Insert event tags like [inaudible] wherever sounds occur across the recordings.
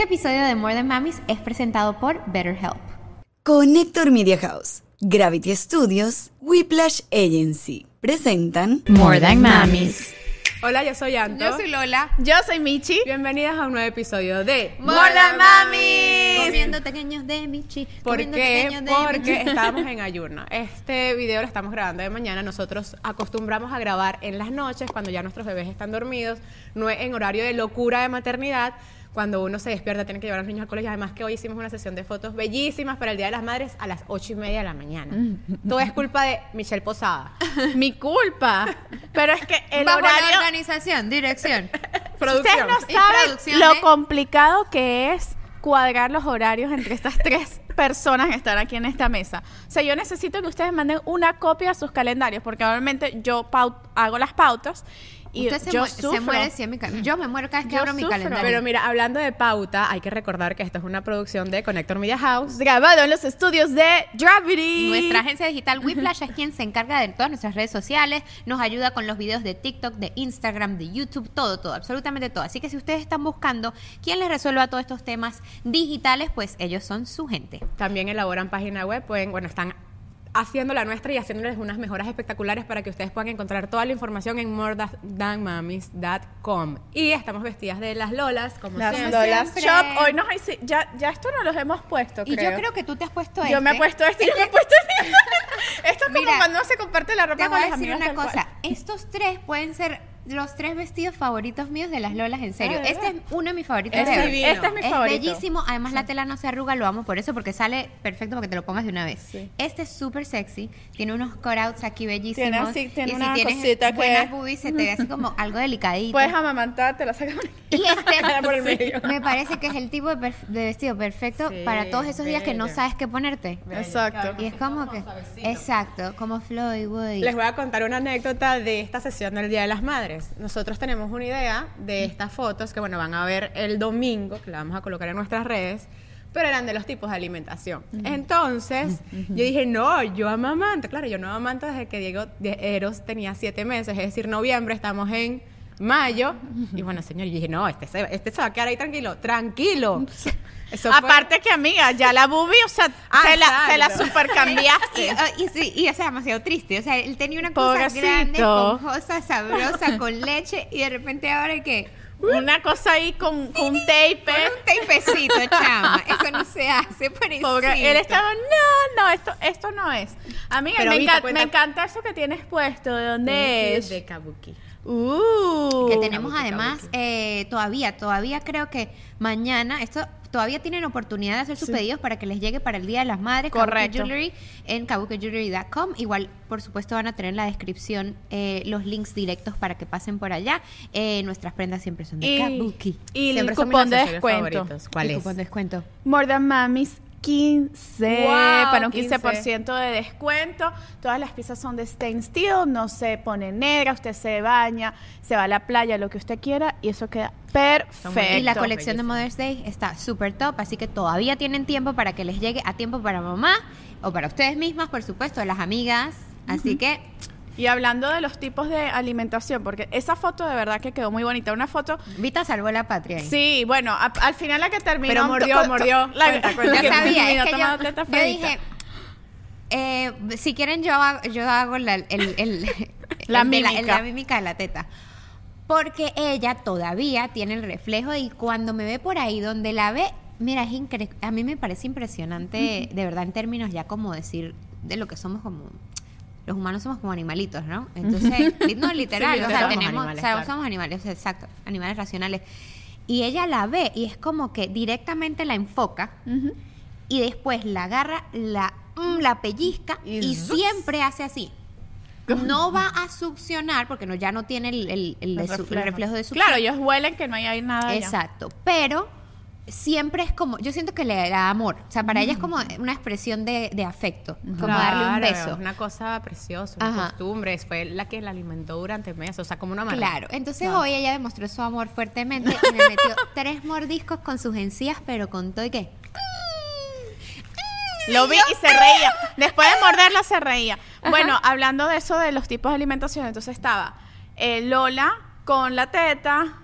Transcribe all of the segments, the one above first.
Este episodio de More Than Mamis es presentado por BetterHelp. Connector Media House, Gravity Studios, Whiplash Agency presentan More Than Mamis. Hola, yo soy Anto. Yo soy Lola. Yo soy Michi. Bienvenidas a un nuevo episodio de More Than Mamis. Comiendo pequeños de Michi. ¿Por comiendo qué? Porque Michi. estábamos en [laughs] ayuno. Este video lo estamos grabando de mañana. Nosotros acostumbramos a grabar en las noches cuando ya nuestros bebés están dormidos, no en horario de locura de maternidad. Cuando uno se despierta, tiene que llevar a los niños al colegio. Además que hoy hicimos una sesión de fotos bellísimas para el Día de las Madres a las ocho y media de la mañana. Todo es culpa de Michelle Posada. [laughs] Mi culpa. Pero es que el Bajo la horario. organización, dirección. [laughs] Producción. Ustedes no saben producción lo de- complicado que es cuadrar los horarios entre estas [laughs] tres personas que están aquí en esta mesa. O sea, yo necesito que ustedes manden una copia de sus calendarios, porque normalmente yo hago las pautas y Usted se, yo mu- se sufro. muere si en mi ca- Yo me muero cada vez que Yo abro mi calendario. Pero mira, hablando de pauta, hay que recordar que esto es una producción de Connector Media House. Grabado en los estudios de Gravity. Nuestra agencia digital Whiplash es quien se encarga de todas nuestras redes sociales, nos ayuda con los videos de TikTok, de Instagram, de YouTube, todo, todo, absolutamente todo. Así que si ustedes están buscando quién les resuelva todos estos temas digitales, pues ellos son su gente. También elaboran página web, pueden, bueno, están haciendo la nuestra y haciéndoles unas mejoras espectaculares para que ustedes puedan encontrar toda la información en morethanmamis.com. Y estamos vestidas de las lolas, como Las siempre. Lolas. Shop. Hoy nos hici- ya, ya esto no los hemos puesto, Y creo. yo creo que tú te has puesto Yo me he este. puesto este y yo me he puesto este. [laughs] Esto es como Mira, cuando se comparte la ropa Te con voy a las decir amigas una cosa, cual. estos tres pueden ser los tres vestidos favoritos míos de las lolas, en serio. Ah, ¿de este es uno de mis favoritos. Es de divino. Este es mi es favorito. bellísimo, además la tela no se arruga, lo amo por eso, porque sale perfecto para que te lo pongas de una vez. Sí. Este es súper sexy, tiene unos cutouts aquí bellísimos. Tiene así- tiene y una si tienes cosita que- buenas boobies, se te ve así como [laughs] algo delicadito. Puedes amamantar, te la sacamos. y este [laughs] por el [laughs] medio. me parece que es el tipo de, vestido perfecto Sí, para todos esos días que no sabes qué ponerte. Exacto. Y es como que, exacto, como Floyd Woody. Les voy a contar una anécdota de esta sesión del Día de las Madres. Nosotros tenemos una idea de estas fotos que, bueno, van a ver el domingo, que la vamos a colocar en nuestras redes, pero eran de los tipos de alimentación. Entonces, yo dije, no, yo amamanto. Claro, yo no amamanto desde que Diego de Eros tenía siete meses, es decir, noviembre, estamos en mayo. Y bueno, señor, yo dije, no, este se, este se va a quedar ahí tranquilo, tranquilo. [laughs] Eso fue- Aparte que, amiga, ya la boobie, o sea, Ah, se, la, se la. [laughs] Y, supercambiaste. y, sí, y, o sea, demasiado triste. O sea, él tenía una cosa Pobrecito. grande, esponjosa, sabrosa, con leche, y de repente ahora que. Una cosa ahí con, con un tape. Con un tapecito, chama. Eso no se hace. Pobre, él estaba, no, no, esto, esto no es. Amiga, Pero me, Vita, enca- cuenta- me encanta eso que tienes puesto. ¿De dónde es? De Kabuki. Uh. que tenemos además eh, todavía, todavía creo que mañana, esto todavía tienen oportunidad de hacer sus pedidos para que les llegue para el Día de las Madres. Kabuki Correcto. Jewelry en kabukijewelry.com. Igual, por supuesto, van a tener en la descripción eh, los links directos para que pasen por allá. Eh, nuestras prendas siempre son de Y, Kabuki. y el Siempre son mis cupón de descuento. favoritos. ¿Cuál El es? cupón de descuento. More Than Mamis 15 Wow, para un 15. 15% de descuento. Todas las piezas son de stain steel, no se pone negra, usted se baña, se va a la playa, lo que usted quiera y eso queda perfecto. Y la colección de. Mother's Day está súper top, así que todavía tienen tiempo para que les llegue a tiempo para mamá o para ustedes mismas, por supuesto, las amigas. Así que Y hablando de los tipos de alimentación, porque esa foto de verdad que quedó muy bonita, una foto Vita salvó la patria. ahí. Sí, bueno, a- al final la que terminó. Pero mordió, mordió. La, Cuenta, cuenta. la Yo que sabía, es que yo, yo dije, eh, si quieren yo hago, yo hago la, el, el- el- [laughs] La el de mímica. la mímica de la teta. Porque ella todavía tiene el reflejo y cuando me ve por ahí donde la ve, mira, es incre- a mí me parece impresionante, de verdad, en términos ya como decir de lo que somos como... Los humanos somos como animalitos, ¿no? [laughs] Entonces, no literal, Sí, o sea, somos tenemos, animales, o sea, claro. somos animales, o sea, exacto, animales racionales. Y ella la ve y es como que directamente la enfoca y después la agarra, la, mm, la pellizca Y siempre hace así. No va a succionar porque no, ya no tiene el, el- el de su- el reflejo. de succión. Claro, ellos huelen que no hay nada. allá. Exacto, pero siempre es como, yo siento que le da amor, o sea, para ella es como una expresión de, de afecto, como darle un beso. Es una cosa preciosa, una Ajá. costumbre. Fue la que la alimentó durante meses, o sea, como una madre. Claro, entonces Claro. hoy ella demostró su amor fuertemente y me metió [laughs] tres mordiscos con sus encías, pero con todo y que... Lo vi y se reía. Después de morderla se reía. Bueno, hablando de eso de los tipos de alimentación, entonces estaba eh, Lola con la teta,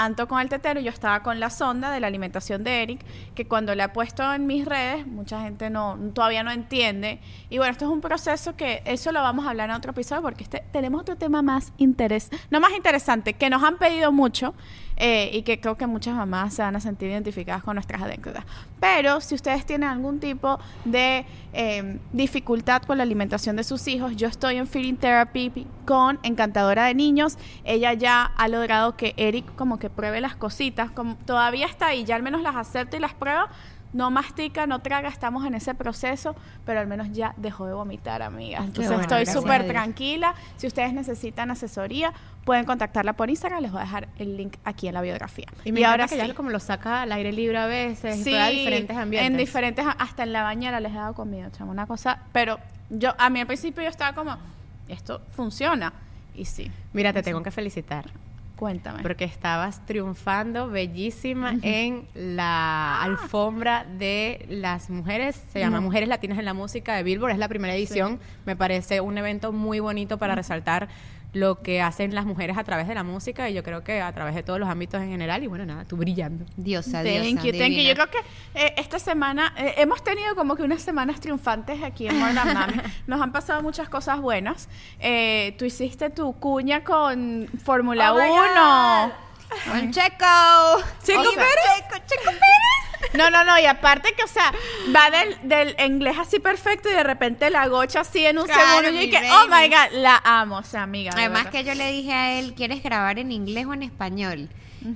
Anto con el tetero yo estaba con la sonda de la alimentación de Eric, que cuando la he puesto en mis redes, mucha gente no todavía no entiende. Y bueno, esto es un proceso que eso lo vamos a hablar en otro episodio porque este, tenemos otro tema más interés, no más interesante, que nos han pedido mucho eh, y que creo que muchas mamás se van a sentir identificadas con nuestras anécdotas. Pero si ustedes tienen algún tipo de eh, dificultad con la alimentación de sus hijos, yo estoy en Feeding Therapy con Encantadora de Niños. Ella ya ha logrado que Eric como que pruebe las cositas, como todavía está ahí, ya al menos las acepta y las prueba no mastica, no traga, estamos en ese proceso, pero al menos ya dejó de vomitar, amiga. Entonces bueno, estoy súper tranquila. Si ustedes necesitan asesoría, pueden contactarla por Instagram, les voy a dejar el link aquí en la biografía. Y me ahora que ya como lo saca al aire libre a veces, y Sí, prueba diferentes ambientes. en diferentes, hasta en la bañera les he dado comida, chamo, una cosa, pero yo, a mí al principio yo estaba como, esto funciona, y sí, Mira, te tengo que felicitar. Cuéntame. Porque estabas triunfando bellísima en la alfombra de las mujeres, se llama. Mujeres Latinas en la Música de Billboard, es la primera edición, me parece un evento muy bonito para resaltar lo que hacen las mujeres a través de la música y yo creo que a través de todos los ámbitos en general y bueno, nada, tú brillando. Diosa, Thank diosa, you, thank you. Yo creo que eh, esta semana eh, hemos tenido como que unas semanas triunfantes aquí en Modern Mami. [laughs] Nos han pasado muchas cosas buenas. Eh, tú hiciste tu cuña con Fórmula Oh my 1. Con Checo. Checo O sea, Pérez. Checo, Checo Pérez. No, no, no, y aparte que, o sea, va del, del inglés así perfecto y de repente la gocha así en un Claro, segundo. Y dije, oh my god, la amo, o sea, amiga. de Además que yo le dije a él, ¿quieres grabar en inglés o en español?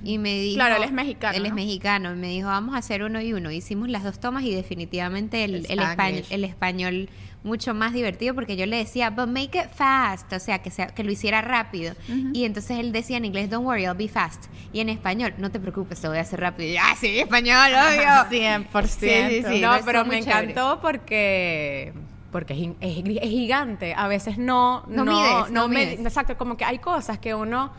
Y me dijo... Claro, él es mexicano, Él es ¿no? mexicano. Y me dijo, vamos a hacer uno y uno. Hicimos las dos tomas y definitivamente el, el, el español mucho más divertido porque yo le decía, but make it fast, o sea, que, sea, que lo hiciera rápido. Y entonces él decía en inglés, don't worry, I'll be fast. Y en español, no te preocupes, lo voy a hacer rápido. Y yo, ah, sí, español, obvio. 100%. Sí, sí, sí. no, pero me chévere. encantó porque porque es, es es gigante. A veces no No no mides, no me- mides. exacto, como que hay cosas que uno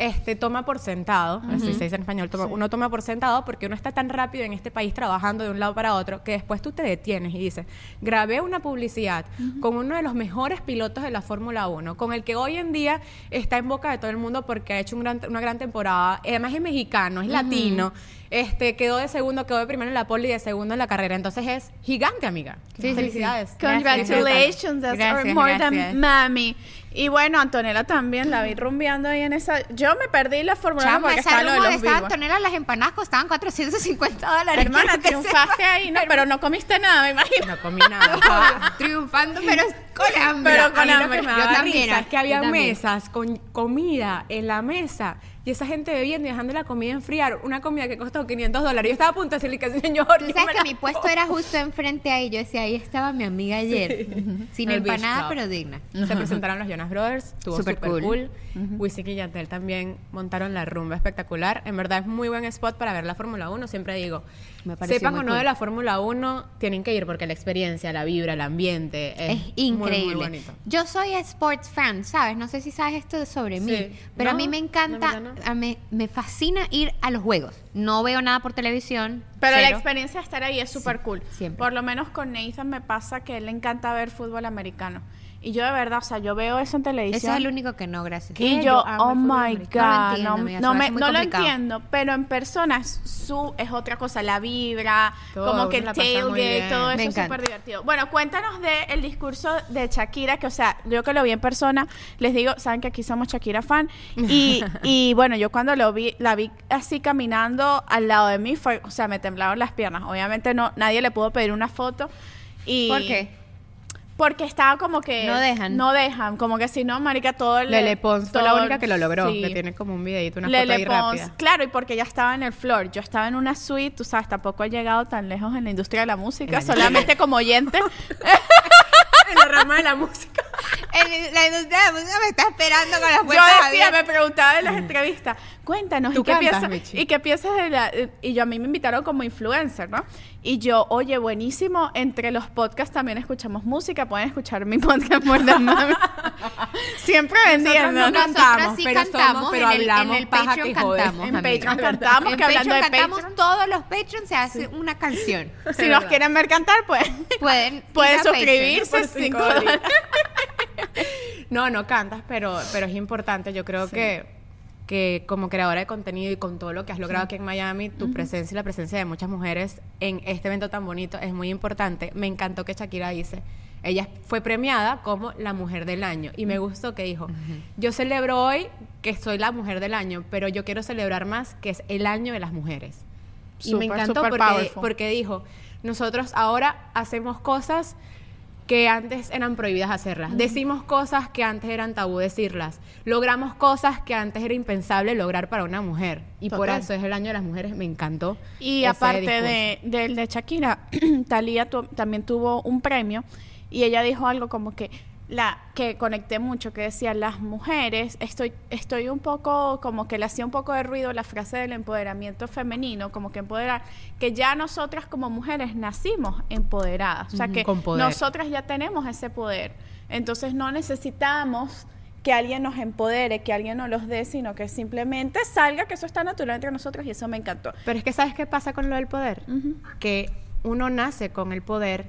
este toma por sentado, así se dice en español, toma- uno toma por sentado porque uno está tan rápido en este país trabajando de un lado para otro que después tú te detienes y dices, grabé una publicidad con uno de los mejores pilotos de la Fórmula 1, con el que hoy en día está en boca de todo el mundo porque ha hecho un gran- una gran temporada, además es mexicano, es latino, este quedó de segundo, quedó de primero en la pole y de segundo en la carrera, entonces es gigante, amiga. Sí. Felicidades. Congratulations, that's more gracias. than. Y bueno, Antonella también la vi rumbeando ahí en esa. Yo me perdí la Fórmula 1 Chama, porque esa estaba lo de los esta Billboard. Antonella, las empanadas costaban 450 dólares. Hermana, triunfaste ahí, ¿no? Pero no comiste nada, me imagino. No comí nada. [laughs] Triunfando, pero con hambre. Pero con hambre. Yo también, risa es que había mesas con comida en la mesa y esa gente bebiendo y dejando la comida enfriar. Una comida que costó 500 dólares. Yo estaba a punto de decirle que señor. Tú yo sabes me que la mi puesto era justo enfrente ahí. Yo decía, ahí estaba mi amiga ayer. [laughs] Sin El empanada, pero digna. Se presentaron los Jonas Brothers, estuvo súper cool. cool. Wisin y Yandel también montaron la rumba espectacular. En verdad es muy buen spot para ver la Fórmula 1. Siempre digo, Me sepan o no cool. de la Fórmula 1, tienen que ir porque la experiencia, la vibra, el ambiente es, Es increíble. Muy, muy. Yo soy sports fan, ¿sabes? No sé si sabes esto sobre mí, Sí. pero a No, mí me la encanta, no. a mí- me fascina ir a los juegos. No veo nada por televisión. Pero la cero. experiencia de estar ahí es súper cool. siempre. Por lo menos con Nathan me pasa que a él le encanta ver fútbol americano. Y yo de verdad, o sea, yo veo eso en televisión. Eso es el único que no, gracias. ¿Qué? Y yo, Yo oh my americano. God, No lo entiendo, no me no lo entiendo, pero en persona es, su, es otra cosa, la vibra, Todo, como que tailgate, todo eso es súper divertido. Bueno, cuéntanos del discurso de Shakira, que o sea, yo que lo vi en persona, les digo, saben que aquí somos Shakira fan, y, [laughs] y bueno, yo cuando lo vi, la vi así caminando al lado de mí, fue, o sea, me temblaron las piernas, obviamente no, nadie le pudo pedir una foto. Y, ¿Por qué? Porque estaba como que... No dejan. No dejan, como que si no, marica, todo el... Lele Pons fue todo la el- única que lo logró, sí. que tiene como un videito, una Lele foto ahí Pons, rápida. claro, y porque ya estaba en el floor. Yo estaba en una suite, tú sabes, tampoco he llegado tan lejos en la industria de la música, En la solamente como oyente. [laughs] en la rama de la música. [laughs] El- la industria de la música me está esperando con las Yo puertas decía, abiertas. me preguntaba en las entrevistas, cuéntanos, ¿Tú ¿y qué, cantas, piensas? ¿y qué piensas de la...? Y yo a mí me invitaron como influencer, ¿no? Y yo, oye, buenísimo, entre los podcasts también escuchamos música, pueden escuchar mi [laughs] podcast Muerda Mami. [laughs] Siempre vendiendo. no cantamos, sí pero cantamos, somos- pero en el, en hablamos el paja Patreon que cantamos. En amiga. Patreon cantamos, En que hablando Patreon de cantamos, Patreon. todos los Patreon se hace una canción. [laughs] Si nos quieren ver cantar, pues Pueden, pueden suscribirse. por cinco. No, no cantas, pero, pero es importante. Yo creo que, que como creadora de contenido y con todo lo que has logrado aquí en Miami, tu presencia y la presencia de muchas mujeres en este evento tan bonito es muy importante. Me encantó que Shakira dice, ella fue premiada como la mujer del año y me gustó que dijo, yo celebro hoy que soy la mujer del año, pero yo quiero celebrar más que es el año de las mujeres. y me encantó porque dijo, nosotros ahora hacemos cosas que antes eran prohibidas hacerlas. Decimos cosas que antes eran tabú decirlas. Logramos cosas que antes era impensable lograr para una mujer. Y por eso es el año de las mujeres. Me encantó. Y aparte de, del de Shakira, [clears throat] Talía también tuvo un premio y ella dijo algo como que la que conecté mucho que decía las mujeres estoy estoy un poco como que le hacía un poco de ruido la frase del empoderamiento femenino como que empoderar que ya nosotras como mujeres nacimos empoderadas o sea que nosotras ya tenemos ese poder entonces no necesitamos que alguien nos empodere, que alguien nos los dé, sino que simplemente salga, que eso está natural entre nosotros y eso me encantó. Pero es que ¿sabes qué pasa con lo del poder? Que uno nace con el poder,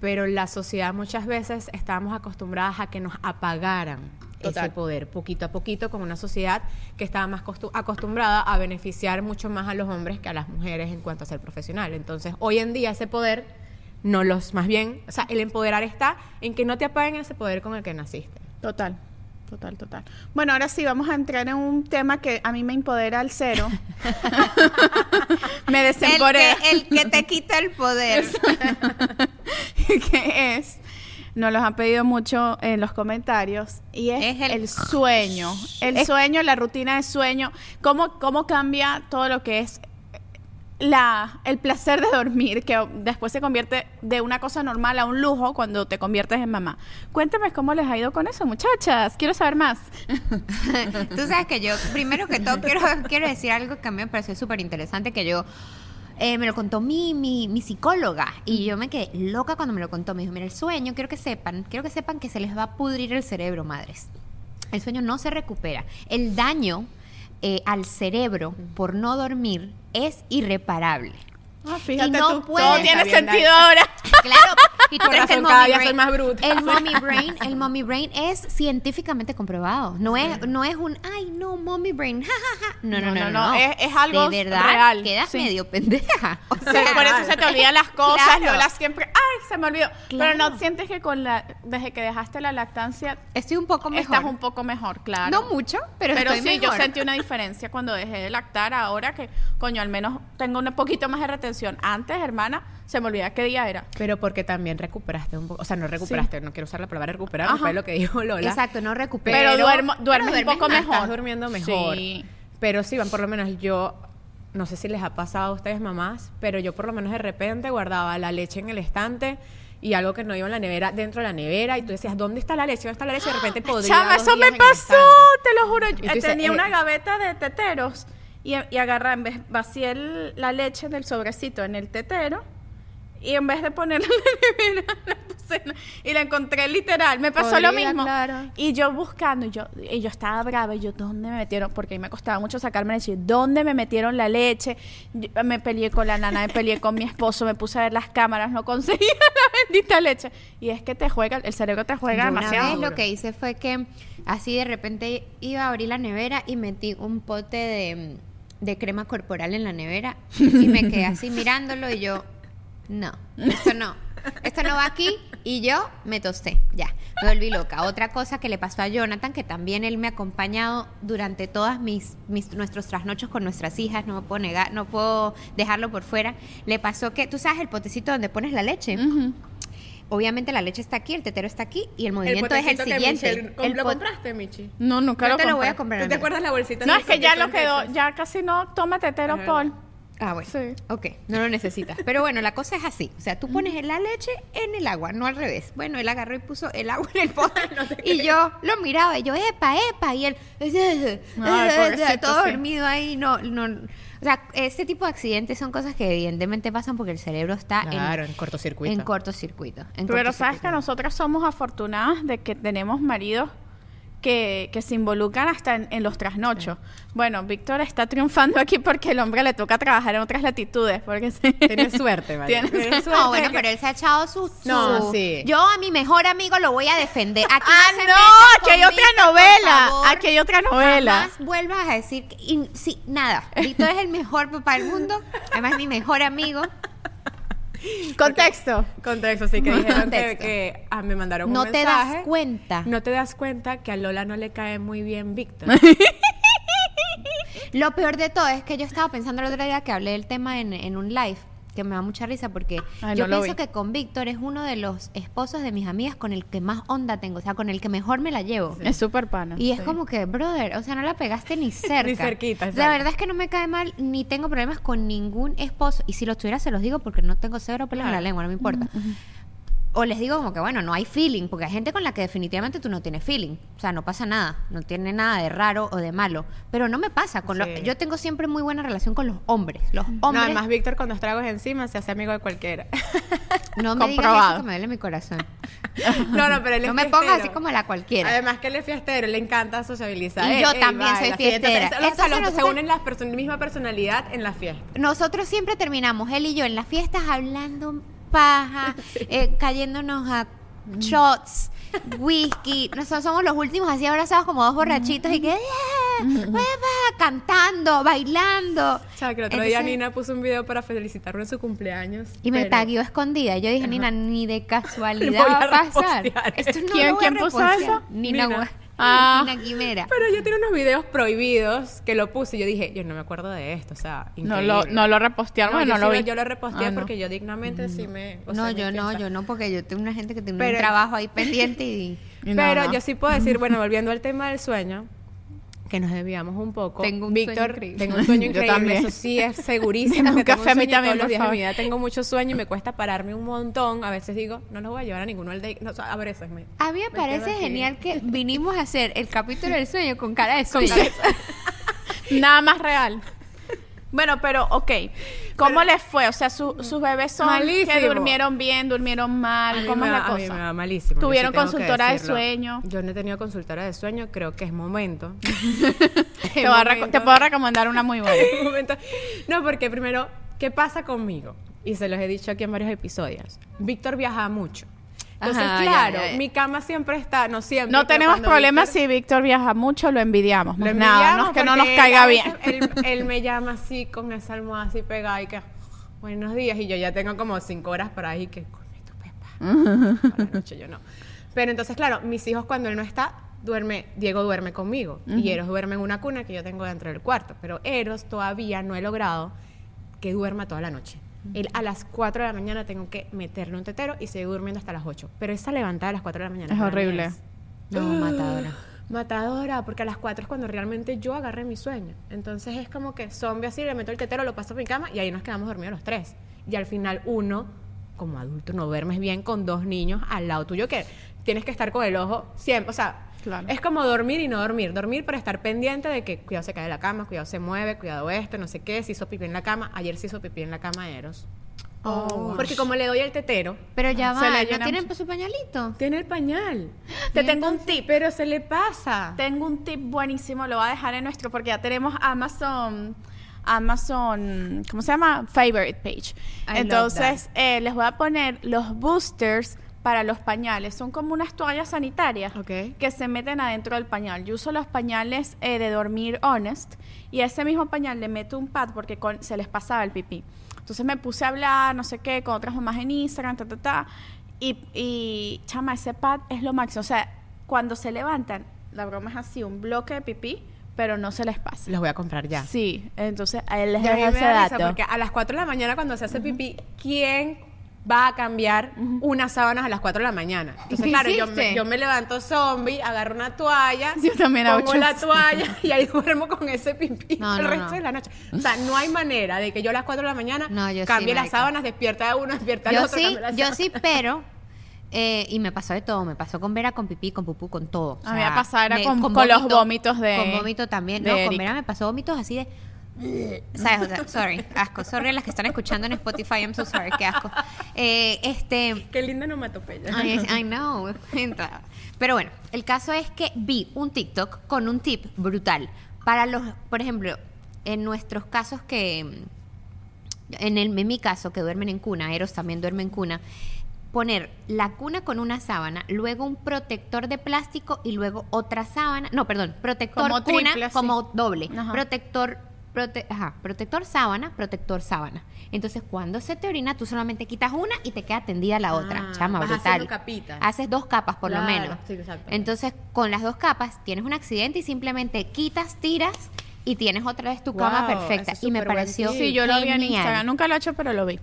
pero la sociedad muchas veces estábamos acostumbradas a que nos apagaran Total. ese poder, poquito a poquito, con una sociedad que estaba más costu- acostumbrada a beneficiar mucho más a los hombres que a las mujeres en cuanto a ser profesional. Entonces, hoy en día ese poder no los, más bien, o sea, el empoderar está en que no te apaguen ese poder con el que naciste. Total, total, total. Bueno, ahora sí, vamos a entrar en un tema que a mí me empodera al cero. [laughs] me El que, el que te quita el poder. [laughs] que es, nos los han pedido mucho en los comentarios, y es, Es el- el, sueño. El Es- sueño, la rutina de sueño. ¿Cómo, ¿Cómo cambia todo lo que es la, el placer de dormir, que después se convierte de una cosa normal a un lujo cuando te conviertes en mamá? Cuéntame cómo les ha ido con eso, muchachas. Quiero saber más. [laughs] Tú sabes que yo, primero que todo, quiero, quiero decir algo que a mí me pareció súper interesante, que yo, eh, me lo contó mi, mi, mi psicóloga, y yo me quedé loca cuando me lo contó. Me dijo, mira, el sueño, quiero que sepan, quiero que sepan que se les va a pudrir el cerebro, madres. El sueño no se recupera. El daño eh, al cerebro por no dormir es irreparable. Ah, fíjate Y no tú, puede- todo tiene sentido ahora. [laughs] Claro, y tú Con crees que el razón, cada mommy día soy brain, más bruta. el mommy [laughs] brain, el mommy brain es científicamente comprobado. No es, no es un, ay, no, mommy brain, [laughs] ja, ja, ja. No, no, no, no. Es, es algo de verdad, real. quedas sí. medio pendeja. O Sí, sea, por eso se te olvidan las cosas, Claro. Lola siempre, ay, se me olvidó. Claro. Pero no sientes que con la, desde que dejaste la lactancia, estoy un poco mejor. estás un poco mejor, claro. No mucho, pero, Pero, estoy sí, yo sentí una diferencia cuando dejé de lactar, ahora que, coño, al menos tengo un poquito más de retención. Antes, hermana, se me olvidaba qué día era. Pero porque también recuperaste un poco, o sea, no recuperaste, no quiero usar la palabra recuperar, fue lo que dijo Lola. Exacto, no recupero. Pero, duermo, duermes pero un poco duermes mejor. Estás durmiendo mejor. Sí. Pero sí, van por lo menos yo, no sé si les ha pasado a ustedes mamás, pero yo por lo menos de repente guardaba la leche en el estante y algo que no iba en la nevera, dentro de la nevera, y tú decías, ¿dónde está la leche? ¿Dónde está la leche? Y de repente podría. Chama, eso me pasó, te lo juro. Y tú dices, Tenía eh, una gaveta de teteros y, y agarré, en vez, vacié el- la leche del sobrecito en el tetero y en vez de ponerla [laughs] en la nevera, la puse en- y la encontré literal. Me pasó lo mismo. claro. Y yo buscando, y yo, y yo estaba brava, y yo, ¿dónde me metieron? Porque a mí me costaba mucho sacarme leche. ¿Dónde me metieron la leche? Yo- me peleé con la nana, me peleé con mi esposo, me puse a ver las cámaras, no conseguía [laughs] la bendita leche. Y es que te juega, el cerebro te juega Yo una demasiado. vez duro. lo que hice fue que así de repente iba a abrir la nevera y metí un pote de, de crema corporal en la nevera y me quedé así [laughs] mirándolo y yo, no, [laughs] esto no, esto no va aquí y yo me tosté, ya, me volví loca. Otra cosa que le pasó a Jonathan, que también él me ha acompañado durante todas mis, mis nuestros trasnochos con nuestras hijas, no puedo negar, no puedo dejarlo por fuera, le pasó que, tú sabes el potecito donde pones la leche. Obviamente la leche está aquí, el tetero está aquí y el El movimiento es el siguiente. Michelle El ¿Lo compraste, Michi? No, nunca Yo lo te lo voy a comprar. ¿Tú te acuerdas la bolsita? No, de es que ya lo quedó, pesos? ya casi no toma tetero, Ajá. Paul. Ah, bueno. Sí. Ok, no lo necesitas. Pero bueno, la cosa es así. O sea, tú pones la leche en el agua, no al revés. Bueno, él agarró y puso el agua en el [laughs] pote. y yo lo miraba y yo, epa, epa. Y él, [laughs] [laughs] pobrecito, todo dormido ahí. No, no. O sea, este tipo de accidentes son cosas que evidentemente pasan porque el cerebro está Claro, en, en cortocircuito. en cortocircuito. en Pero sabes que nosotras somos afortunadas de que tenemos maridos que, que se involucran hasta en, en los trasnochos. Bueno, Víctor está triunfando aquí porque el hombre le toca trabajar en otras latitudes. Porque sí. Tienes suerte, ¿vale? Tienes suerte. No, bueno, pero él se ha echado su, No, su- sí. Yo a mi mejor amigo lo voy a defender. Aquí Ah, no, aquí hay otra novela. Aquí hay otra novela. Jamás vuelvas a decir que, y- sí, nada. Víctor es el mejor papá del mundo. Además, mi mejor amigo. Contexto. Contexto, sí, que [laughs] dijeron que, Contexto. que, ah, me mandaron No un te mensaje. das cuenta. No te das cuenta que a Lola no le cae muy bien Víctor. [laughs] Lo peor de todo es que yo estaba pensando el otro día que hablé del tema en, en un live, que me da mucha risa porque Ay, yo no pienso que con Víctor es uno de los esposos de mis amigas con el que más onda tengo, o sea, con el que mejor me la llevo. Es súper pana. Y es como que, brother, o sea, no la pegaste ni [laughs] cerca. Ni cerquita, La exacto. verdad es que no me cae mal, ni tengo problemas con ningún esposo. Y si los tuviera, se los digo porque no tengo cero pelo en la lengua, no me importa. O les digo como que, bueno, no hay feeling, porque hay gente con la que definitivamente tú no tienes feeling. O sea, no pasa nada, no tiene nada de raro o de malo. Pero no me pasa. con los-. Yo tengo siempre muy buena relación con los hombres. Los No, hombres además Víctor con dos tragos encima se hace amigo de cualquiera. [laughs] no me Comprobado. eso que me duele mi corazón. [laughs] no, no, pero él es No me fiestero. pongas así como la cualquiera. Además que él es fiestero, le encanta sociabilizar. Y Él- yo él también soy fiestera. o sea, los- se unen personas, misma personalidad en la fiesta. Nosotros siempre terminamos, él y yo, en las fiestas hablando paja, [laughs] eh, cayéndonos a shots, whisky. Nosotros somos los últimos así abrazados como dos borrachitos y que "Yeah, hueva", cantando, bailando. Sabes que el otro día Entonces- Nina puso un video para felicitarlo en su cumpleaños. Y me pero- tagueó escondida. Yo dije, Nina, ni de [laughs] casualidad va a pasar. Esto no ¿Quién- lo voy a quién puso repostear". eso? Nina, Nina. Ah. Quimera. Pero ella tiene unos videos prohibidos que lo puse y yo dije, yo no me acuerdo de esto, o sea, No increíble. lo, no lo repostearon, No, no, yo, lo sí vi. yo lo reposteé Ah, no. porque yo dignamente sí me... o no, sea, yo no, yo no, porque yo tengo una gente que tiene un trabajo ahí pendiente y... [laughs] Y no, Pero no. yo sí puedo decir, [laughs] bueno, volviendo al tema del sueño, que nos desviamos un poco. Tengo un sueño Víctor, increíble. tengo un sueño [laughs] Yo increíble. también. Eso sí es [laughs] segurísimo. Un café a mí sueño también, todos los días de mi vida. Tengo mucho sueño y me [laughs] cuesta pararme un montón. A veces digo, no los voy a llevar a ninguno al day. No, a ver, eso es mi- A mí me Me parece genial que vinimos a hacer el capítulo del sueño con cara de Con sueño. cabeza. Nada más real. Bueno, pero, ok. ¿Cómo les fue? O sea, su- sus bebés son Malísimo. que durmieron bien, durmieron mal. ¿Cómo es la va- a mí cosa? me va malísimo. ¿Tuvieron sí consultora de sueño? Yo no he tenido consultora de sueño. Creo que es momento. [laughs] Te, reco- te puedo recomendar una muy buena. [laughs] Momento. No, porque primero, ¿qué pasa conmigo? Y se los he dicho aquí en varios episodios. Víctor viaja mucho. Entonces, Ajá, claro, ya, ya. mi cama siempre está, no siempre. No tenemos problemas Víctor- si Víctor viaja mucho, lo envidiamos. Lo más nada, no envidiamos es que no nos caiga bien. Él, [laughs] él me llama así con esa almohada así pegada y que buenos días y yo ya tengo como cinco horas para ahí que come tu pepa. Por la noche yo no. Pero entonces claro, mis hijos cuando él no está duerme, Diego duerme conmigo y Eros duerme en una cuna que yo tengo dentro del cuarto, pero Eros todavía no he logrado que duerma toda la noche. Él a las 4 de la mañana tengo que meterle un tetero y seguir durmiendo hasta las 8. Pero esa levantada a las 4 de la mañana Es horrible. es- No, [gasps] matadora. Matadora, porque a las 4 es cuando realmente yo agarré mi sueño. Entonces es como que zombie así, le meto el tetero, lo paso a mi cama y ahí nos quedamos dormidos los tres. Y al final uno, como adulto, no duermes bien con dos niños al lado tuyo que tienes que estar con el ojo siempre. O sea, Claro. es como dormir y no dormir. Dormir para estar pendiente de que cuidado se cae de la cama, cuidado se mueve, cuidado esto, no sé qué, si hizo pipí en la cama. Ayer se hizo pipí en la cama de Eros. Oh, Porque como le doy el tetero, Pero ya Se va, ¿no tienen su pañalito? tiene el pañal. [gasps] Te tengo un tip. Pero se le pasa. Tengo un tip buenísimo, lo voy a dejar en nuestro, porque ya tenemos Amazon, Amazon, ¿cómo se llama? Favorite page. I Entonces, eh, les voy a poner los boosters para los pañales. Son como unas toallas sanitarias que se meten adentro del pañal. Yo uso los pañales eh, de dormir Honest y a ese mismo pañal le meto un pad porque con- se les pasaba el pipí. Entonces me puse a hablar, no sé qué, con otras mamás en Instagram, ta, ta, ta. Y, y, chama, ese pad es lo máximo. O sea, cuando se levantan, la broma es así, un bloque de pipí, pero no se les pasa. Los voy a comprar ya. Sí, entonces a él les dejo ese dato. porque a las 4 de la mañana cuando se hace pipí, ¿quién va a cambiar unas sábanas a las 4 de la mañana? Entonces, qué [laughs] claro, yo me, yo me levanto zombie, agarro una toalla, Yo también hago pongo la toalla [laughs] y ahí duermo con ese pipí No, el no, resto no. de la noche. O sea, no hay manera de que yo a las 4 de la mañana sí, cambie las sábanas, despierta de uno, despierta Yo otro. sí, yo sábanas. sí, pero... [laughs] eh, y me pasó de todo, me pasó con Vera, con pipí, con pupú, con todo. O A mí me era me- con- con los vómitos de- Con vómito también. de no, con. Vera me pasó vómitos así de... ¿Sabes? O sea, sorry, asco. Sorry a las que están escuchando en Spotify, I'm so sorry, qué asco. Eh, este, Qué linda onomatopeya. I, I know. Pero bueno, el caso es que vi un TikTok con un tip brutal. Para los, por ejemplo, en nuestros casos que, en, el, en mi caso, que duermen en cuna, Eros también duerme en cuna, poner la cuna con una sábana, luego un protector de plástico y luego otra sábana, no, perdón, protector Como cuna triple, como doble, Ajá. protector prote- ajá, protector sábana, protector sábana. Entonces, cuando se te orina, tú solamente quitas una y te queda tendida la otra. Ah, Chama, vas brutal. haciendo capitas. Haces dos capas por lo menos. sí, exacto. Entonces, con las dos capas tienes un accidente y simplemente quitas, tiras y tienes otra vez tu cama Wow, perfecta. Y me pareció. Sí, yo lo vi en. Instagram. Nunca lo he hecho, pero lo vi.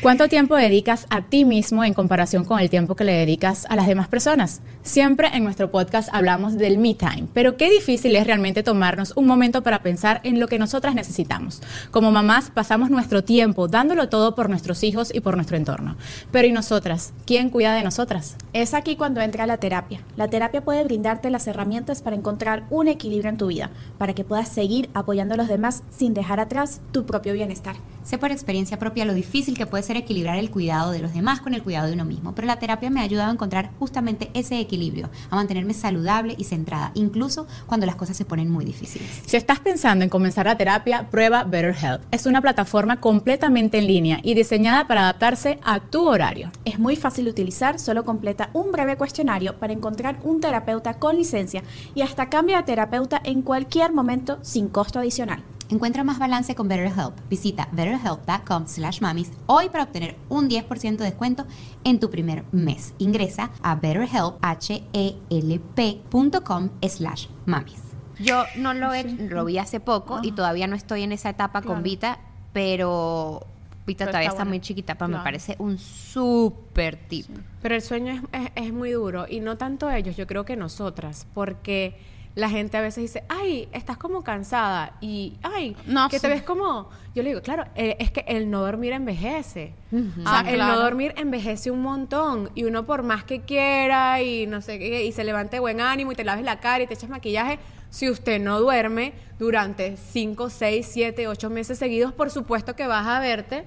¿Cuánto tiempo dedicas a ti mismo en comparación con el tiempo que le dedicas a las demás personas? Siempre en nuestro podcast hablamos del me time, pero qué difícil es realmente tomarnos un momento para pensar en lo que nosotras necesitamos. Como mamás pasamos nuestro tiempo dándolo todo por nuestros hijos y por nuestro entorno. Pero ¿y nosotras? ¿Quién cuida de nosotras? Es aquí cuando entra la terapia. La terapia puede brindarte las herramientas para encontrar un equilibrio en tu vida, para que puedas seguir apoyando a los demás sin dejar atrás tu propio bienestar. Sé por experiencia propia lo difícil que puede ser equilibrar el cuidado de los demás con el cuidado de uno mismo, pero la terapia me ha ayudado a encontrar justamente ese equilibrio, a mantenerme saludable y centrada, incluso cuando las cosas se ponen muy difíciles. Si estás pensando en comenzar la terapia, prueba BetterHelp. Es una plataforma completamente en línea y diseñada para adaptarse a tu horario. Es muy fácil de utilizar, solo completa un breve cuestionario para encontrar un terapeuta con licencia y hasta cambia de terapeuta en cualquier momento sin costo adicional. Encuentra más balance con BetterHelp. Visita betterhelp.com slash mamis hoy para obtener un 10% de descuento en tu primer mes. Ingresa a betterhelp.com slash mamis. Yo no lo he, lo vi hace poco y todavía no estoy en esa etapa con. Vita, pero Pero todavía está bueno. muy chiquita, pero me parece un súper tip. Pero el sueño es, es- es muy duro y no tanto ellos, yo creo que nosotras, porque la gente a veces dice, ay, estás como cansada y, ay, No, que sí. te ves como, yo le digo, claro, eh, es que el no dormir envejece. O sea, Ah, el claro. no dormir envejece un montón y uno por más que quiera y no sé qué, y se levante buen ánimo y te laves la cara y te echas maquillaje, si usted no duerme durante 5, 6, 7, 8 meses seguidos, por supuesto que vas a verte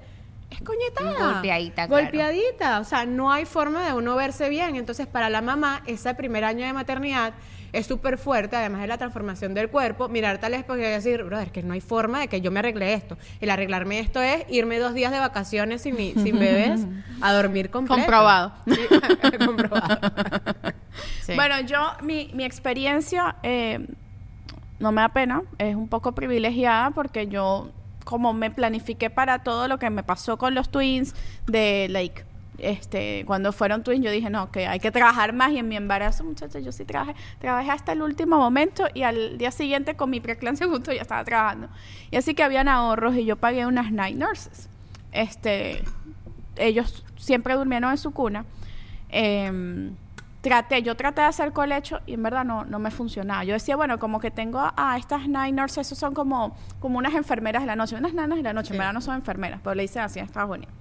es coñetada. Golpeadita, claro. Golpeadita. O sea, no hay forma de uno verse bien. Entonces, para la mamá, ese primer año de maternidad es súper fuerte, además de la transformación del cuerpo, mirarte al espejo y decir, brother, que no hay forma de que yo me arregle esto. El arreglarme esto es irme dos días de vacaciones sin, mi- sin bebés a dormir completo. Comprobado. Sí, [laughs] comprobado. [laughs] Sí. Bueno, yo, mi, mi experiencia, eh, no me da pena, es un poco privilegiada porque yo, como me planifiqué para todo lo que me pasó con los twins de Lake. Este, cuando fueron twins, yo dije, no, que hay que trabajar más. Y en mi embarazo, muchachos, yo sí trabajé. Trabajé hasta el último momento y al día siguiente con mi preeclampsia [laughs] justo ya estaba trabajando. Y así que habían ahorros y yo pagué unas night nurses. Este, ellos siempre durmieron en su cuna. Em, traté, yo traté de hacer colecho y en verdad no, no me funcionaba. Yo decía, bueno, como que tengo a, estas night nurses, esos son como, como unas enfermeras de la noche, unas nanas de la noche, Sí. en verdad no son enfermeras, pero le dicen así en Estados Unidos.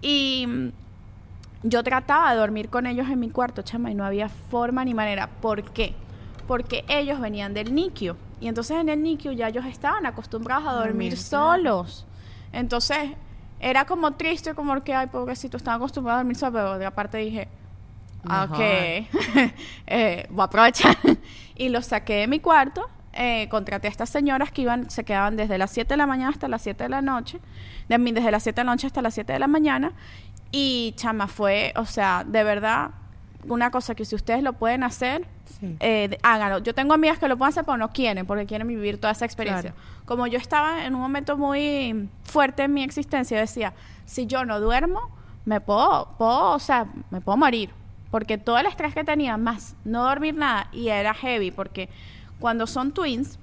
Y mm, yo trataba de dormir con ellos en mi cuarto, chama, y no había forma ni manera. ¿Por qué? Porque ellos venían del NICU. Y entonces en el NICU ya ellos estaban acostumbrados a dormir Dormir, solos. Entonces era como triste, como que, ay, pobrecito, están acostumbrados a dormir solos. Pero de aparte dije, ah, ok, [laughs] eh, voy a aprovechar. y los saqué de mi cuarto. eh, contraté a estas señoras que iban, se quedaban desde las 7 de la mañana hasta las 7 de la noche. De mí, desde las 7 de la noche hasta las 7 de la mañana. Y chama, fue, o sea, de verdad, una cosa que si ustedes lo pueden hacer, Sí. eh, háganlo. Yo tengo amigas que lo pueden hacer, pero no quieren, porque quieren vivir toda esa experiencia. Como yo estaba en un momento muy fuerte en mi existencia, yo decía, si yo no duermo, me puedo, puedo, o sea, me puedo morir. Porque todo el estrés que tenía, más no dormir nada, y era heavy, porque cuando son twins,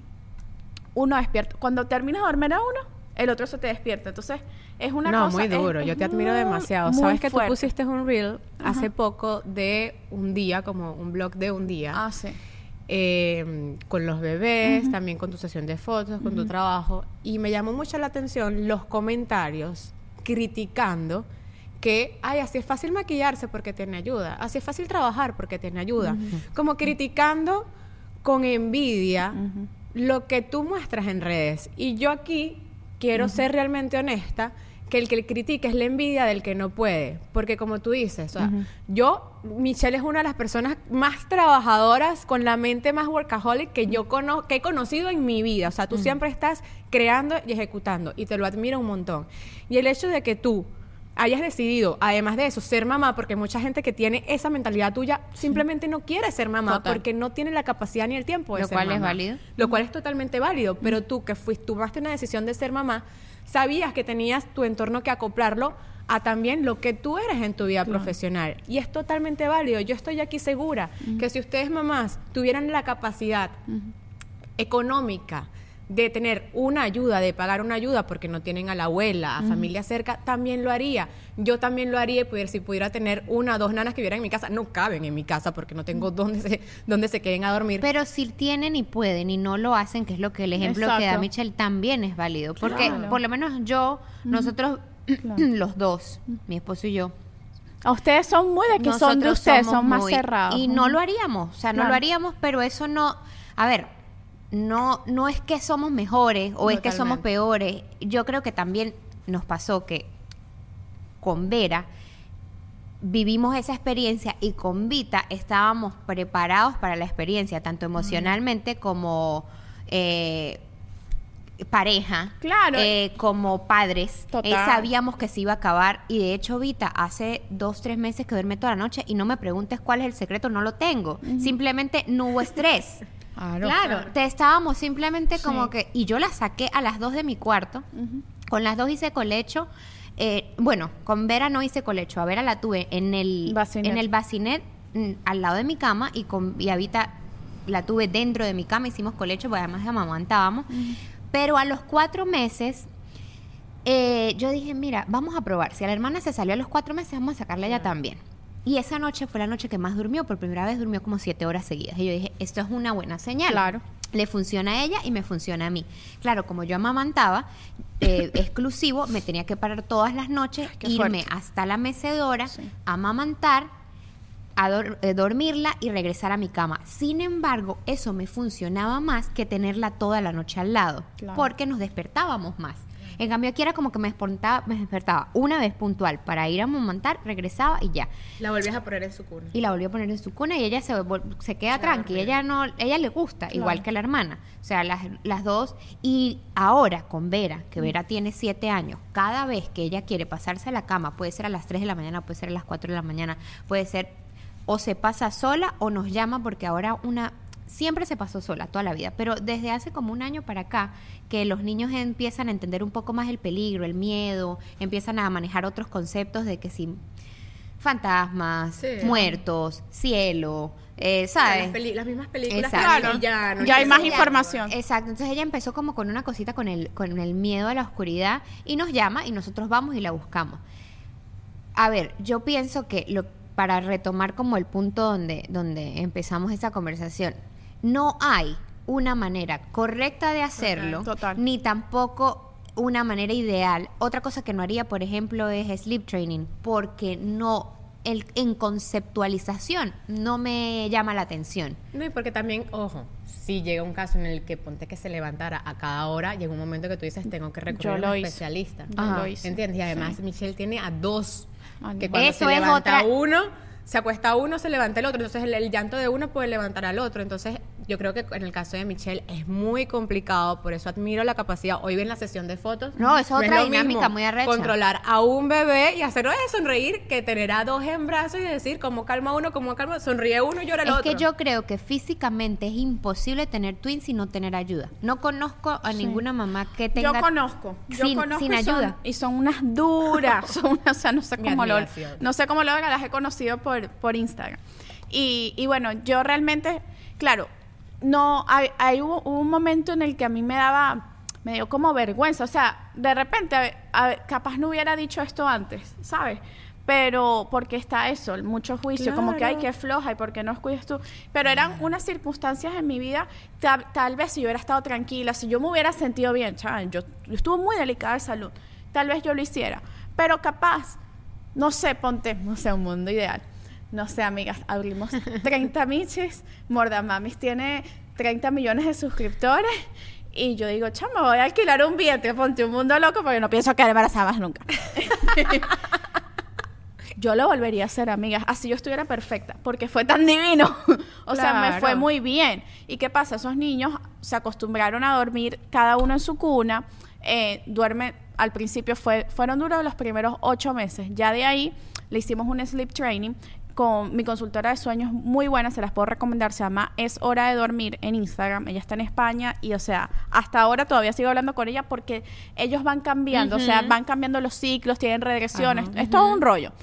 uno despierta. Cuando terminas de dormir a uno, el otro se te despierta. Entonces, es una no, cosa... muy es- duro. es Yo te admiro muy, demasiado. muy Sabes que fuerte. tú pusiste un reel hace poco de un día, como un blog de un día. Ah, sí. eh, con los bebés, también con tu sesión de fotos, con tu trabajo. Y me llamó mucho la atención los comentarios criticando que, ay, así es fácil maquillarse porque tiene ayuda, así es fácil trabajar porque tiene ayuda. Como criticando con envidia lo que tú muestras en redes. Y yo aquí quiero ser realmente honesta, que el que critica es la envidia del que no puede. Porque como tú dices, o sea, yo, Michelle es una de las personas más trabajadoras, con la mente más workaholic que yo cono que he conocido en mi vida. O sea, tú siempre estás creando y ejecutando y te lo admiro un montón. Y el hecho de que tú hayas decidido, además de eso, ser mamá, porque mucha gente que tiene esa mentalidad tuya simplemente no quiere ser mamá Total. porque no tiene la capacidad ni el tiempo de Lo ser cual es mamá. válido. Lo cual es totalmente válido, pero tú que fuiste, tomaste una decisión de ser mamá, sabías que tenías tu entorno que acoplarlo a también lo que tú eres en tu vida profesional. Y es totalmente válido. Yo estoy aquí segura que si ustedes mamás tuvieran la capacidad económica de tener una ayuda, de pagar una ayuda porque no tienen a la abuela, a familia cerca, también lo haría. Yo también lo haría y pudiera- si pudiera tener una o dos nanas que vivieran en mi casa. No caben en mi casa porque no tengo dónde se, dónde se queden a dormir. Pero si tienen y pueden y no lo hacen, que es lo que el ejemplo que da. Michelle también es válido. Porque por lo menos yo, nosotros, [clears throat] los dos, mi esposo y yo, A ustedes son muy de que son de nosotros ustedes, somos son más muy- cerrados. Y no lo haríamos, o sea, no Claro. lo haríamos, pero eso no, a ver, no, no es que somos mejores o es que somos peores. Yo creo que también nos pasó que con Vera vivimos esa experiencia y con Vita estábamos preparados para la experiencia, tanto emocionalmente como eh, pareja, Claro. eh, como padres. Eh, sabíamos que se iba a acabar y de hecho Vita hace dos, tres meses que duerme toda la noche y no me preguntes cuál es el secreto, no lo tengo. Simplemente no hubo estrés. [laughs] Claro, te estábamos simplemente como que... Y yo la saqué a las dos de mi cuarto. Con las dos hice colecho. Eh, bueno, con Vera no hice colecho. A Vera la tuve en el Bacinet. en el bacinet mm, al lado de mi cama y con y a Vita la tuve dentro de mi cama. Hicimos colecho, porque además amamantábamos. Pero a los cuatro meses eh, yo dije, mira, vamos a probar. Si a la hermana se salió a los cuatro meses, vamos a sacarla ella también. Y esa noche fue la noche que más durmió. Por primera vez durmió como siete horas seguidas. Y yo dije, esto es una buena señal. Claro. Le funciona a ella y me funciona a mí. Claro, como yo amamantaba, eh, [laughs] exclusivo, me tenía que parar todas las noches, qué irme fuerte. hasta la mecedora, amamantar, a dor- eh, dormirla y regresar a mi cama. Sin embargo, eso me funcionaba más que tenerla toda la noche al lado, Claro. porque nos despertábamos más. En cambio, aquí era como que me despertaba, me despertaba una vez puntual para ir a amamantar, regresaba y ya. La volvías a poner en su cuna. Y la volvió a poner en su cuna y ella se, se queda tranquila. Ella no, ella le gusta, igual que la hermana. O sea, las, las dos. Y ahora con Vera, que Vera tiene siete años, cada vez que ella quiere pasarse a la cama, puede ser a las 3 de la mañana, puede ser a las 4 de la mañana, puede ser o se pasa sola o nos llama porque ahora una siempre se pasó sola toda la vida, pero desde hace como un año para acá que los niños empiezan a entender un poco más el peligro, el miedo, empiezan a manejar otros conceptos de que si fantasmas, Sí. muertos, cielo, eh, Las, ¿sabes? las mismas películas y ya, no Ya hay más información. Exacto, entonces ella empezó como con una cosita con el, con el miedo a la oscuridad y nos llama y nosotros vamos y la buscamos. A ver, yo pienso que lo, para retomar como el punto donde, donde empezamos esta conversación, no hay una manera correcta de hacerlo, total. ni tampoco una manera ideal. Otra cosa que no haría, por ejemplo, es sleep training, porque no, el, en conceptualización no me llama la atención. No, y porque también, ojo, si llega un caso en el que ponte que se levantara a cada hora, llega un momento que tú dices, tengo que recurrir Yo a un hice. especialista. Yo lo hice. ¿Entiendes? Y además Michelle tiene a dos. Que cuando Eso se es levanta otra- uno, se acuesta uno, se levanta el otro. Entonces el, el llanto de uno puede levantar al otro. Entonces yo creo que en el caso de Michelle es muy complicado. Por eso admiro la capacidad. Hoy ven la sesión de fotos. No, es otra lo dinámica mismo muy arrecha. Controlar a un bebé y hacerlo de sonreír que tener a dos en brazos y decir cómo calma uno, cómo calma. Sonríe uno y llora el Es otro. que yo creo que físicamente es imposible tener twins sin no tener ayuda. No conozco a ninguna mamá que tenga. Yo conozco, yo sin, conozco sin y son- y son unas duras, [laughs] son unas, o sea, no sé cómo lo, no sé cómo lo las he conocido por, por Instagram. Y, y bueno, yo realmente, claro, no, hay, hay hubo, hubo un momento en el que a mí me daba, me dio como vergüenza, o sea, de repente, a a capaz no hubiera dicho esto antes, ¿sabes? Pero porque está eso, mucho juicio, como que hay que floja y por qué no cuidas tú. Pero eran unas circunstancias en mi vida, tal, tal vez si yo hubiera estado tranquila, si yo me hubiera sentido bien, chaval, yo, yo estuve muy delicada de salud, tal vez yo lo hiciera. Pero capaz, no sé, ponte, no sé, un mundo ideal. No sé, amigas, abrimos [laughs] 30 miches, Mordamamis tiene 30 millones de suscriptores. Y yo digo, chama, voy a alquilar un vientre, ponte un mundo loco porque no pienso quedar embarazada más nunca. [laughs] yo lo volvería a hacer, amigas, así yo estuviera perfecta, porque fue tan divino. [laughs] o sea, me fue muy bien. ¿Y qué pasa? Esos niños se acostumbraron a dormir cada uno en su cuna, eh, duerme, al principio fue, fueron duros los primeros ocho meses. Ya de ahí le hicimos un sleep training con mi consultora de sueños muy buena, se las puedo recomendar, se llama Es Hora de Dormir en Instagram, ella está en España y o sea, hasta ahora todavía sigo hablando con ella porque ellos van cambiando, o sea, van cambiando los ciclos, tienen regresiones, es todo un rollo.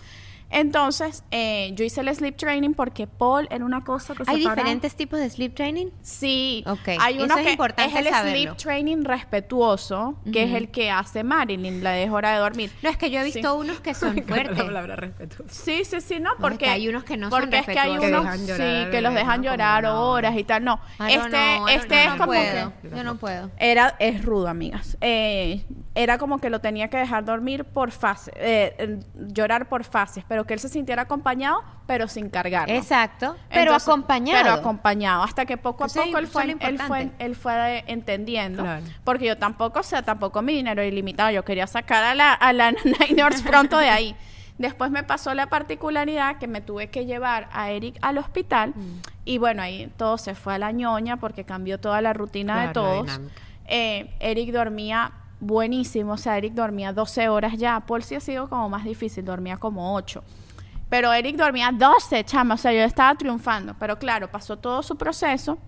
Entonces, eh, yo hice el sleep training porque Paul era una cosa que ¿Hay diferentes tipos de sleep training? Sí, Ok, hay eso uno es que importante es el saberlo. sleep training respetuoso, que es el que hace Marilyn, la de hora de dormir. No, es que yo he visto Sí. unos que [laughs] son La fuertes. palabra respetuosa. Sí, sí, sí, no, es porque que hay unos que no son porque es que hay unos Que dejan llorar sí, que los dejan ¿no? Llorar horas y tal. No, Ah, no, este no, este yo es no como puedo. que Yo no puedo. era es rudo, amigas. Eh, era como que lo tenía que dejar dormir por fases, eh, eh, llorar por fases, pero que él se sintiera acompañado, pero sin cargarlo. Exacto. Pero Entonces, acompañado. Pero acompañado. Hasta que poco a poco él fue, él fue, él fue entendiendo. Claro. Porque yo tampoco, o sea, tampoco mi dinero ilimitado. Yo quería sacar a la, a la [laughs] Niners pronto de ahí. Después me pasó la particularidad que me tuve que llevar a Eric al hospital. Mm. Y bueno, ahí todo se fue a la ñoña porque cambió toda la rutina de Claro, todos. Eh, Eric dormía buenísimo, o sea, Eric dormía 12 horas ya. Paul sí ha sido como más difícil, dormía como 8. Pero Eric dormía 12, chama, o sea, yo estaba triunfando. Pero claro, pasó todo su proceso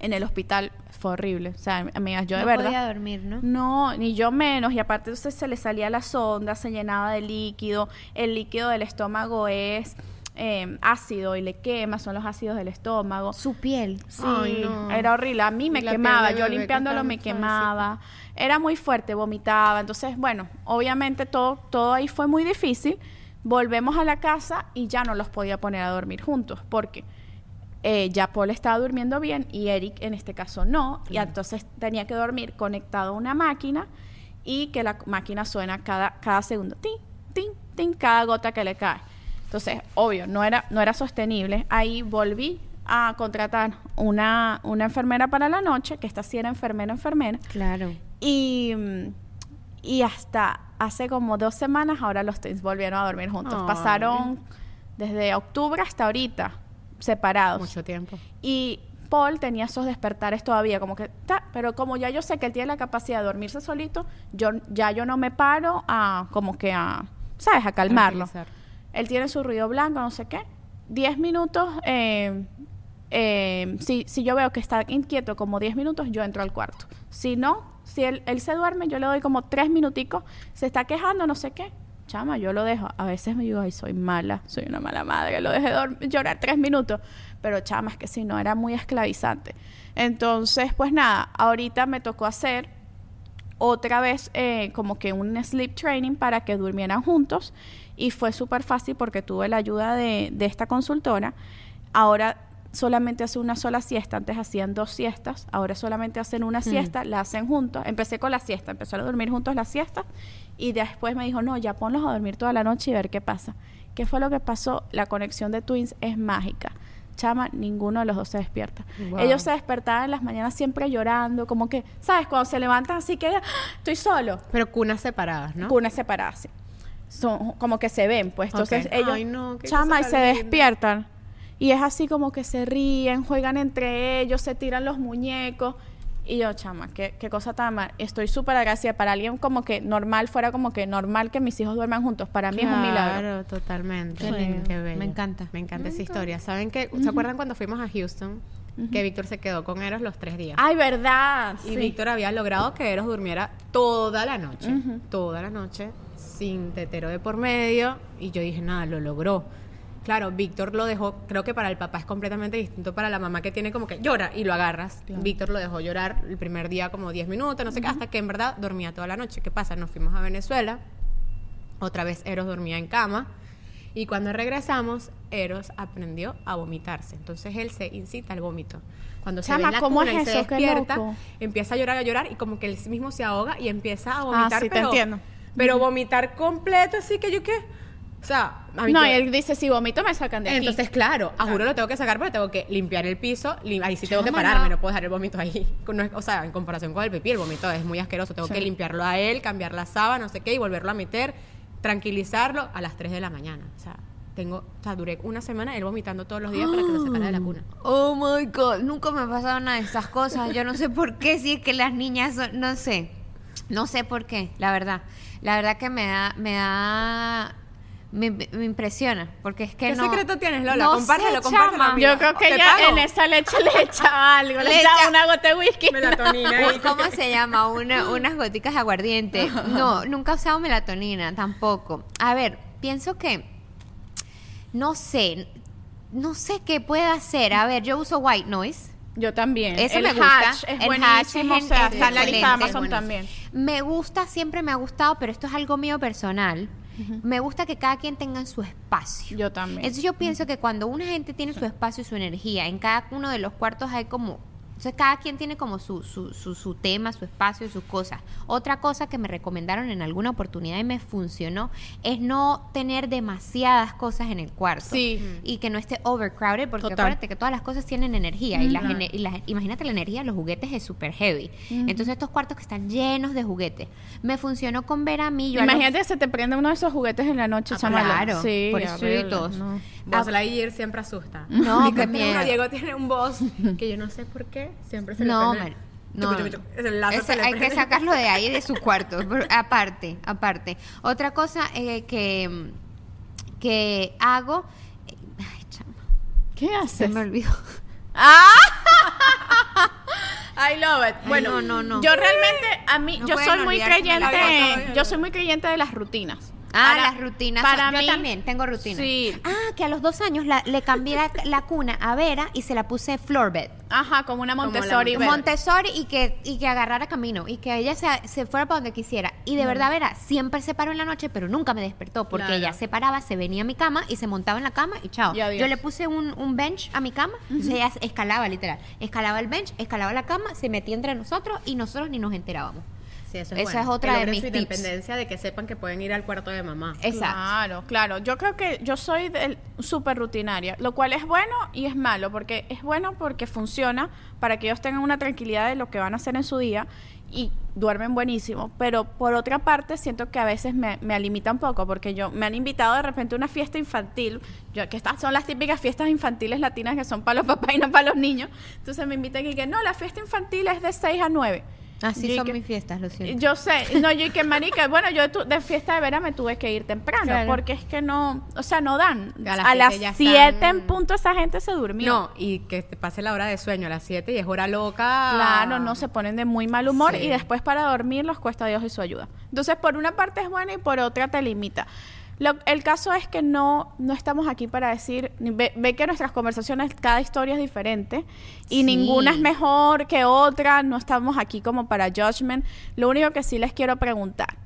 en el hospital, fue horrible. O sea, amigas, yo de no verdad. podía dormir, ¿no? No, ni yo menos. Y aparte entonces se le salía la sonda, se llenaba de líquido. El líquido del estómago es eh, ácido y le quema, son los ácidos del estómago. Su piel. Sí, Ay, no. era horrible. A mí me la quemaba, yo que limpiándolo me quemaba. Era muy fuerte, vomitaba. Entonces, bueno, obviamente todo, todo ahí fue muy difícil. Volvemos a la casa y ya no los podía poner a dormir juntos porque eh, ya Paul estaba durmiendo bien y Eric en este caso no. Y entonces tenía que dormir conectado a una máquina y que la máquina suena cada, cada segundo. Tin, tin, tin, cada gota que le cae. Entonces, obvio, no era, no era sostenible. Ahí volví a contratar una, una enfermera para la noche, que esta sí era enfermera, enfermera. Claro. Y, y hasta hace como dos semanas ahora los twins volvieron a dormir juntos. Ay. Pasaron desde octubre hasta ahorita separados. Mucho tiempo. Y Paul tenía esos despertares todavía, como que, ta, pero como ya yo sé que él tiene la capacidad de dormirse solito, yo ya yo no me paro a, como que a, ¿sabes? A calmarlo. Tranquilizar. Él tiene su ruido blanco, no sé qué. Diez minutos, eh, eh, si, si yo veo que está inquieto como 10 minutos, yo entro al cuarto. Si no, si él, se duerme, yo le doy como tres minuticos, se está quejando, no sé qué. Chama, yo lo dejo. A veces me digo, ay, soy mala, soy una mala madre, lo dejé llorar tres minutos. Pero chama, es que si no, era muy esclavizante. Entonces, pues nada, ahorita me tocó hacer otra vez eh, como que un sleep training para que durmieran juntos y fue súper fácil porque tuve la ayuda de, de esta consultora. Ahora solamente hace una sola siesta, antes hacían dos siestas, ahora solamente hacen una siesta, la hacen juntos. Empecé con la siesta, empezaron a dormir juntos la siesta y después me dijo, no, ya ponlos a dormir toda la noche y ver qué pasa. ¿Qué fue lo que pasó? La conexión de twins es mágica. Chama, ninguno de los dos se despierta. Wow. Ellos se despertaban en las mañanas siempre llorando, como que, ¿sabes? Cuando se levantan así que, "Ah, estoy solo. Pero cunas separadas, ¿no? Cunas separadas, sí. Son como que se ven, pues. Entonces ellos, Ay, no, chama, y se despiertan. Y es así como que se ríen, juegan entre ellos, se tiran los muñecos. Y yo, chama, qué, qué cosa tan mal. Estoy súper agradecida. Para alguien como que normal, fuera como que normal que mis hijos duerman juntos. Para mí es un milagro. Claro, totalmente. Qué lindo. Qué bello. Me encanta. Me encanta esa historia. ¿Saben qué? ¿Se acuerdan cuando fuimos a Houston? Que Víctor se quedó con Eros los tres días. Ay, verdad. y sí. Víctor había logrado que Eros durmiera toda la noche. Toda la noche. Sin tetero de por medio. Y yo dije, nada, lo logró. Claro, Víctor lo dejó, creo que para el papá es completamente distinto para la mamá que tiene como que llora y lo agarras. Víctor lo dejó llorar el primer día como 10 minutos, no sé qué, hasta que en verdad dormía toda la noche. ¿Qué pasa? Nos fuimos a Venezuela, otra vez Eros dormía en cama y cuando regresamos, Eros aprendió a vomitarse. Entonces él se incita al vómito. Cuando se ve Chama, en la ¿cómo cuna es y se despierta, empieza a llorar, a llorar y como que él mismo se ahoga y empieza a vomitar, Ah, sí, te pero, entiendo. pero vomitar completo, así que yo qué, O sea, a mí No, yo- y él dice, si vomito me sacan de aquí. Entonces, claro, a juro lo tengo que sacar porque tengo que limpiar el piso. lim- Ahí sí tengo que Chama, pararme, no. puedo dejar el vómito ahí. [laughs] No es- o sea, en comparación con el pipí, el vómito es muy asqueroso. Tengo que limpiarlo a él, cambiar la sábana, no sé qué, y volverlo a meter, tranquilizarlo a las 3 de la mañana. O sea, tengo, o sea, duré una semana él vomitando todos los días para que lo sacara de la cuna. [gasps] Oh my god, nunca me ha pasado una de estas cosas. Yo no sé por qué, si es que las niñas son, no sé. No sé por qué, la verdad. La verdad que me da, me da, me, me impresiona, porque es que ¿Qué no. secreto tienes, Lola? No Compártelo, sé, compártelo. Yo creo que pago. en esa leche le echaba algo, le, Le echaba echa- una gota de whisky. Melatonina ahí. [laughs] ¿Cómo se llama? Una, unas goticas de aguardiente. [laughs] No, nunca he usado melatonina, tampoco. A ver, pienso que, no sé, no sé qué puede hacer. A ver, yo uso white noise. Yo también. Eso el me gusta. hatch es El buenísimo. hatch es o sea, en- está en la lista de Amazon también. Me gusta, siempre me ha gustado, pero esto es algo mío personal. Me gusta que cada quien tenga su espacio. Yo también. Entonces yo pienso que cuando una gente tiene su espacio y su energía, en cada uno de los cuartos hay como... Entonces cada quien tiene como su, su, su, su tema, su espacio y sus cosas. Otra cosa que me recomendaron en alguna oportunidad y me funcionó es no tener demasiadas cosas en el cuarto. Sí. Y que no esté overcrowded, porque Total. acuérdate que todas las cosas tienen energía. y, las ener- y las- imagínate la energía de los juguetes es súper heavy. Entonces estos cuartos que están llenos de juguetes. Me funcionó con ver a mí. yo Imagínate que se te prende uno de esos juguetes en la noche, Ah, claro, Sí, pobrecitos. horrible, no. Buzz Lightyear siempre asusta. No, miedo. Diego tiene un voz que yo no sé por qué siempre se No, le prende. man, no, Tucu, tucu, tucu, el lazo Ese se hay que sacarlo de ahí, de su cuarto. [laughs] aparte, aparte. Otra cosa eh, que, que hago. eh, Ay, chama, ¿Qué se haces? me olvidó. [laughs] I love it. Bueno, no, no, no. yo realmente, a mí, No yo soy muy creyente, yo soy muy creyente de las rutinas. Ah, Para- las rutinas. Para yo mí, también tengo rutinas. Sí. Ah, que a los dos años la- le cambié la, la cuna a Vera y se la puse floor bed. Ajá, como una Como la Montessori. Montessori. y que, y que agarrara camino y que ella se, se fuera para donde quisiera. Y de verdad, Vera, siempre se paró en la noche, pero nunca me despertó porque Claro. ella se paraba, se venía a mi cama y se montaba en la cama y chao. Y. Yo le puse un, un bench a mi cama, entonces ella escalaba literal. Escalaba el bench, escalaba la cama, se metía entre nosotros y nosotros ni nos enterábamos. Sí, eso Esa bueno. es otra Que de mis su tips. independencia de que sepan que pueden ir al cuarto de mamá. Exacto. Claro, claro. Yo creo que yo soy del- súper rutinaria, lo cual es bueno y es malo, porque es bueno porque funciona para que ellos tengan una tranquilidad de lo que van a hacer en su día y duermen buenísimo, pero por otra parte siento que a veces me, me limita un poco, porque yo me han invitado de repente a una fiesta infantil, yo, que estas son las típicas fiestas infantiles latinas que son para los papás y no para los niños, entonces me invitan y que no, la fiesta infantil es de 6 a 9. Así Yo son que- mis fiestas, lo siento. yo sé, no, yo y que marica, [laughs] bueno, yo tu- de fiesta de vera me tuve que ir temprano, Claro. porque es que no, o sea, no dan. A las las siete ya 7 están- en punto esa gente se durmió. No, y que te pase la hora de sueño a las 7 y es hora loca. Claro, no se ponen de muy mal humor Sí. y después para dormir los cuesta Dios y su ayuda. Entonces, por una parte es buena y por otra te limita. Lo- el caso es que no, no estamos aquí para decir, ve, ve que nuestras conversaciones, cada historia es diferente y Sí. ninguna es mejor que otra, no estamos aquí como para judgment. Lo único que sí les quiero preguntar,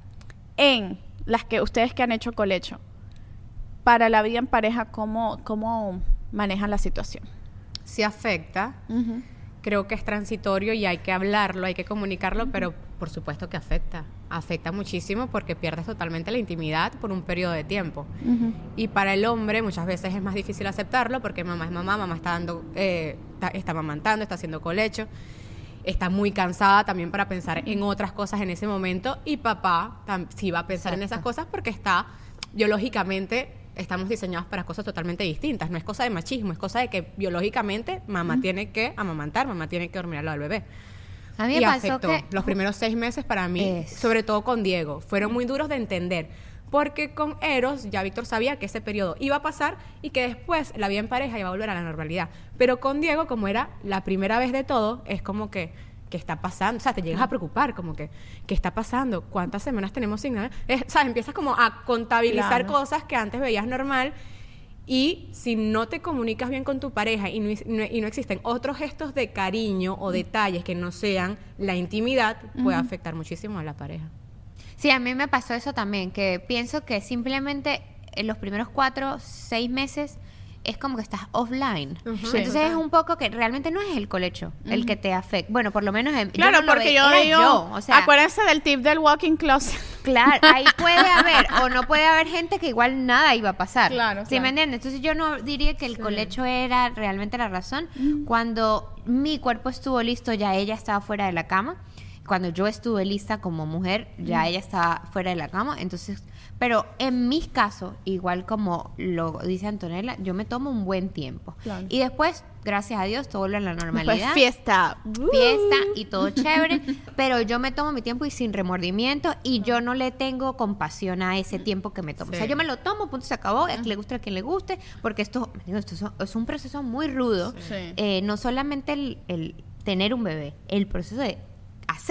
en las que ustedes que han hecho colecho, para la vida en pareja, ¿cómo, cómo manejan la situación? Sí afecta. Creo que es transitorio y hay que hablarlo, hay que comunicarlo, pero por supuesto que afecta. Afecta muchísimo porque pierdes totalmente la intimidad por un periodo de tiempo. Y para el hombre muchas veces es más difícil aceptarlo porque mamá es mamá, mamá está dando, eh, está, está amamantando, está haciendo colecho, está muy cansada también para pensar en otras cosas en ese momento y papá tam- sí va a pensar en esas cosas porque está biológicamente estamos diseñados para cosas totalmente distintas. No es cosa de machismo, es cosa de que biológicamente mamá tiene que amamantar, mamá tiene que dormir al lado del bebé. A mí me y pasó afectó. que Los primeros seis meses para mí, Es. sobre todo con Diego, fueron muy duros de entender. Porque con Eros ya Víctor sabía que ese periodo iba a pasar y que después la vida en pareja iba a volver a la normalidad. Pero con Diego, como era la primera vez de todo, es como que, ¿qué está pasando? O sea, te llegas a preocupar, como que, ¿qué está pasando? ¿Cuántas semanas tenemos sin nada? Es, o sea, empiezas como a contabilizar Claro. cosas que antes veías normal y si no te comunicas bien con tu pareja y no, no- y no existen otros gestos de cariño o detalles que no sean la intimidad, puede afectar muchísimo a la pareja. Sí, a mí me pasó eso también, que pienso que simplemente en los primeros cuatro, seis meses es como que estás offline. Entonces es un poco que realmente no es el colecho el que te afecta. Bueno, por lo menos en, Claro, no lo porque yo digo, yo, o sea, acuérdense del tip del walking closet. [laughs] Claro, ahí puede [laughs] haber o no puede haber gente que igual nada iba a pasar. Claro, ¿Sí claro. me entiendes? Entonces yo no diría que el colecho era realmente la razón. Cuando mi cuerpo estuvo listo, ya ella estaba fuera de la cama. Cuando yo estuve lista como mujer, ya ella estaba fuera de la cama. Entonces, pero en mi caso, igual como lo dice Antonella, yo me tomo un buen tiempo. Claro. Y después, gracias a Dios, todo vuelve a la normalidad Después fiesta. fiesta y todo chévere, pero yo me tomo mi tiempo y sin remordimiento y yo no le tengo compasión a ese tiempo que me tomo. O sea, yo me lo tomo, punto, se acabó, a quien le guste, a quien le guste, porque esto, esto es, es un proceso muy rudo. Sí. Eh, no solamente el, el tener un bebé, el proceso de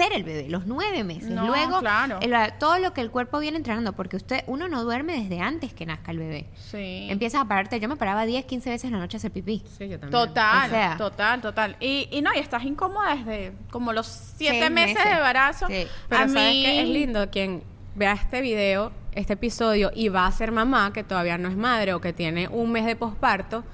hacer el bebé, los nueve meses. No, Luego, claro. el- todo lo que el cuerpo viene entrenando, porque usted, uno no duerme desde antes que nazca el bebé. Sí. Empiezas a pararte, yo me paraba 10, 15 veces en la noche a hacer pipí. Sí, yo también. Total, O sea. total, total. Y, y no, y estás incómoda desde como los siete meses, meses. de embarazo. Sí. Pero a sabes mí, que es lindo quien vea este video, este episodio y va a ser mamá, que todavía no es madre o que tiene un mes de posparto,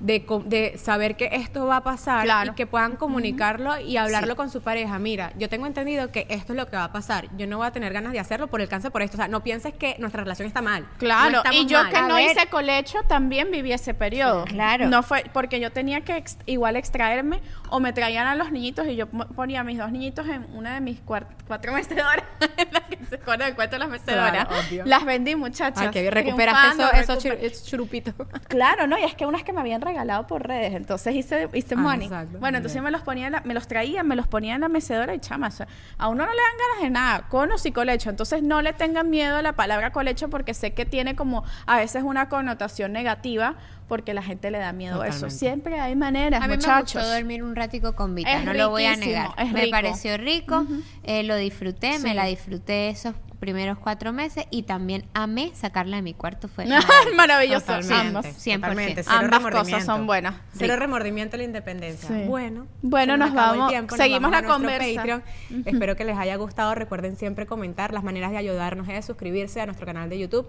de, de saber que esto va a pasar Claro. y que puedan comunicarlo y hablarlo con su pareja. Mira, yo tengo entendido que esto es lo que va a pasar. Yo no voy a tener ganas de hacerlo por el cáncer, por esto. O sea, no pienses que nuestra relación está mal. Claro, No y yo mal. que A no ver. hice colecho también viví ese periodo. Sí, claro. No fue porque yo tenía que ex- igual extraerme o me traían a los niñitos y yo ponía a mis dos niñitos en una de mis cuatro [laughs] mecedoras, en la que se acuerdan cuento las mecedoras. Claro, las vendí, muchachas. Ay, que recuperaste eso, esos churupitos. Claro, no, y es que unas que me habían regalado por redes, entonces hice, hice Ah, money. exacto, Bueno, entonces bien. me los ponía, en la- me los traía, me los ponía en la mecedora y chamas. o sea, a uno no le dan ganas de nada, conos y colecho. Entonces no le tengan miedo a la palabra colecho porque sé que tiene como a veces una connotación negativa porque la gente le da miedo a eso. Siempre hay maneras, A mí me muchachos. gustó dormir un ratico con Vita, Es no lo voy a negar. es me rico. pareció rico, eh, lo disfruté, me la disfruté esos primeros cuatro meses y también amé sacarla de mi cuarto. Fue [laughs] Maravilloso. Totalmente, Ambos. 100%. totalmente, cero Ambas cosas son buenas. Cero remordimiento a la independencia. Sí. Bueno, Bueno, se nos vamos- tiempo, nos seguimos vamos la conversa. Patreon. Espero que les haya gustado. Recuerden siempre comentar. Las maneras de ayudarnos es suscribirse a nuestro canal de YouTube.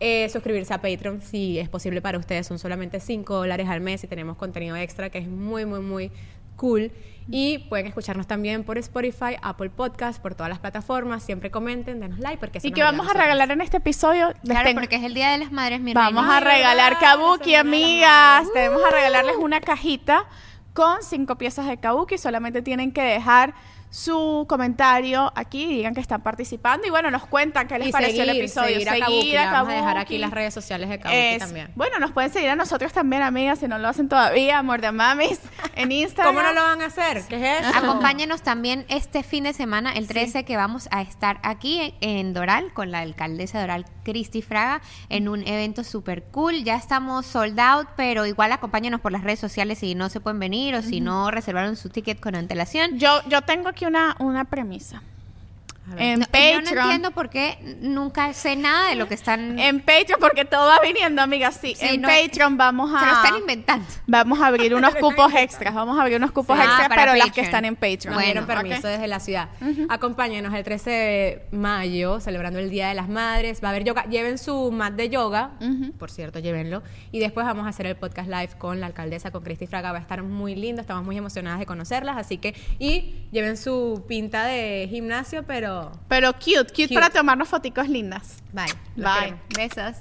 eh, suscribirse a Patreon si es posible para ustedes. Son solamente 5 dólares al mes y tenemos contenido extra que es muy, muy, muy cool. Y pueden escucharnos también por Spotify, Apple Podcast, por todas las plataformas. Siempre comenten, denos like porque eso Y nos que ayuda vamos a nosotros. regalar en este episodio. les Claro, tengo- porque es el Día de las Madres, mi Vamos reina. a regalar kabuki, amigas. Tenemos a regalarles una cajita con cinco piezas de kabuki. Solamente tienen que dejar su comentario aquí, digan que están participando y bueno, nos cuentan qué les Y pareció el episodio. seguir a Seguir Kabuki. Vamos a dejar aquí las redes sociales de Kabuki Es- también. Bueno, nos pueden seguir a nosotros también, amigas, si no lo hacen todavía, Amor de Mamis, [laughs] en Instagram. ¿Cómo no lo van a hacer? ¿Qué es eso? Acompáñenos también este fin de semana, el 13, que vamos a estar aquí en, Doral con la alcaldesa de Doral, Cristi Fraga, en un evento súper cool. Ya estamos sold out, pero igual acompáñenos por las redes sociales si no se pueden venir o si no reservaron su ticket con antelación. Yo, yo tengo aquí una, una premisa. En No, Patreon. yo no entiendo por qué nunca sé nada de lo que están... En Patreon, porque todo va viniendo, amigas. Sí, Sí, en no- Patreon vamos a. Se lo están inventando. Vamos a abrir unos cupos extras. Vamos a abrir unos cupos Sí. extras, Ah, para pero las que están en Patreon. Nos dieron Bueno, permiso ok. desde la ciudad. Acompáñenos el 13 de mayo, celebrando el Día de las Madres. Va a haber yoga. Lleven su mat de yoga, por cierto, llévenlo. Y después vamos a hacer el podcast live con la alcaldesa, con Cristi Fraga. Va a estar muy lindo. Estamos muy emocionadas de conocerlas. Así que, y lleven su pinta de gimnasio, pero. Pero cute, cute, Cute. para tomarnos foticos lindas. Bye. Bye. Besos.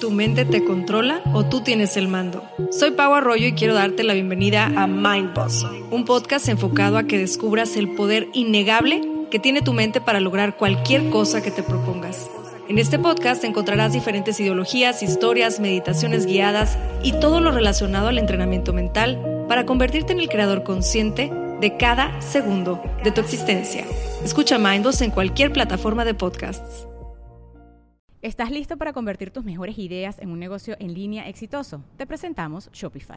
¿Tu mente te controla o tú tienes el mando? Soy Pau Arroyo y quiero darte la bienvenida a Mind Boss, un podcast enfocado a que descubras el poder innegable que tiene tu mente para lograr cualquier cosa que te propongas. En este podcast encontrarás diferentes ideologías, historias, meditaciones guiadas y todo lo relacionado al entrenamiento mental para convertirte en el creador consciente de cada segundo de tu existencia. Escucha Mind Boss en cualquier plataforma de podcasts. ¿Estás listo para convertir tus mejores ideas en un negocio en línea exitoso? Te presentamos Shopify.